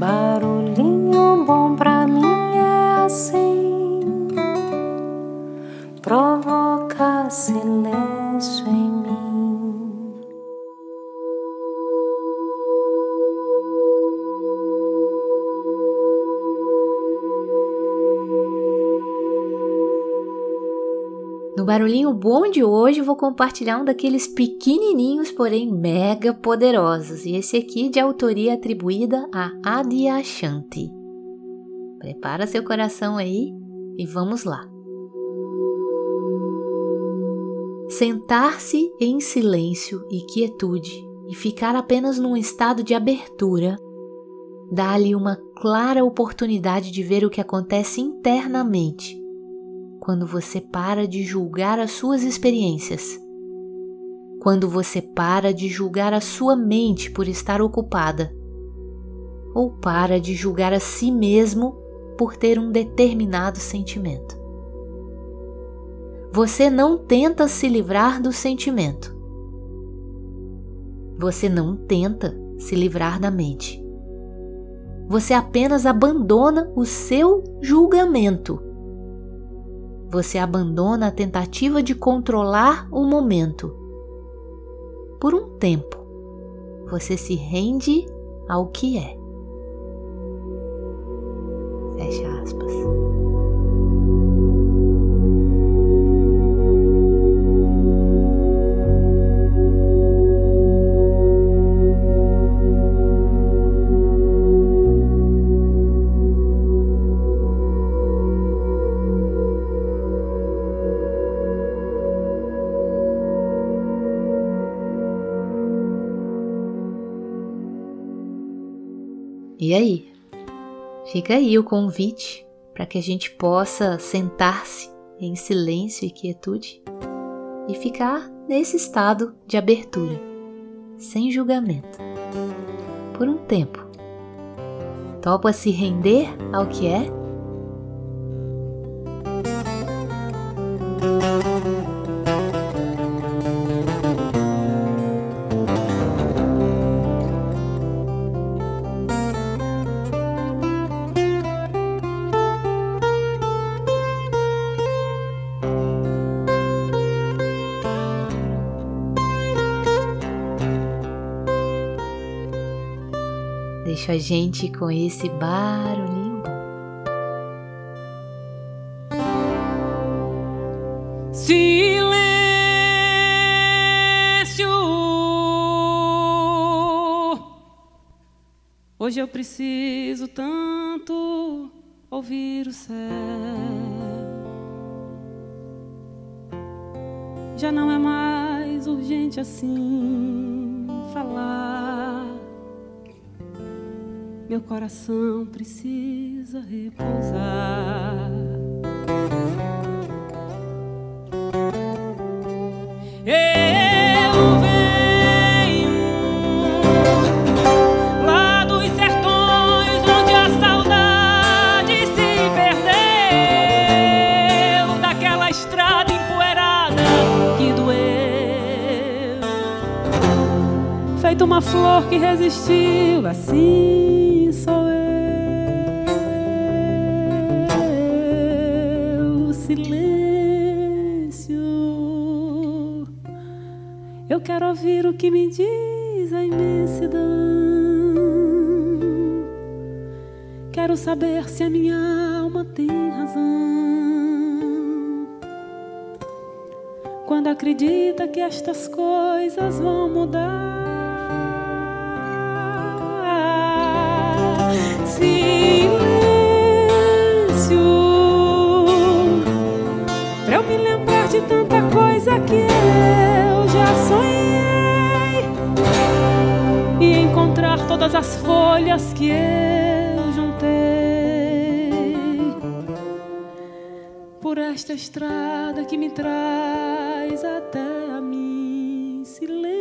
Barulhinho bom pra No barulhinho bom de hoje, vou compartilhar um daqueles pequenininhos, porém mega poderosos, e esse aqui de autoria atribuída a Adyashanti. Prepara seu coração aí e vamos lá. Sentar-se em silêncio e quietude e ficar apenas num estado de abertura dá-lhe uma clara oportunidade de ver o que acontece internamente quando você para de julgar as suas experiências. Quando você para de julgar a sua mente por estar ocupada. Ou para de julgar a si mesmo por ter um determinado sentimento. Você não tenta se livrar do sentimento. Você não tenta se livrar da mente. Você apenas abandona o seu julgamento você abandona a tentativa de controlar o momento. Por um tempo, você se rende ao que é. Fecha aspas. E aí? Fica aí o convite para que a gente possa sentar-se em silêncio e quietude e ficar nesse estado de abertura, sem julgamento, por um tempo. Topa se render ao que é? Deixa a gente com esse barulhinho bom. Silêncio. Hoje eu preciso tanto ouvir o céu. Já não é mais urgente assim Meu coração precisa repousar. Eu venho lá dos sertões onde a saudade se perdeu daquela estrada empoeirada que doeu. Feito uma flor que resistiu, assim sou eu. Silêncio. Eu quero ouvir o que me diz a imensidão. Quero saber se a minha alma tem razão. Quando acredita que estas coisas vão mudar. Tanta coisa que eu já sonhei e encontrar todas as folhas que eu juntei por esta estrada que me traz até a mim. Silêncio.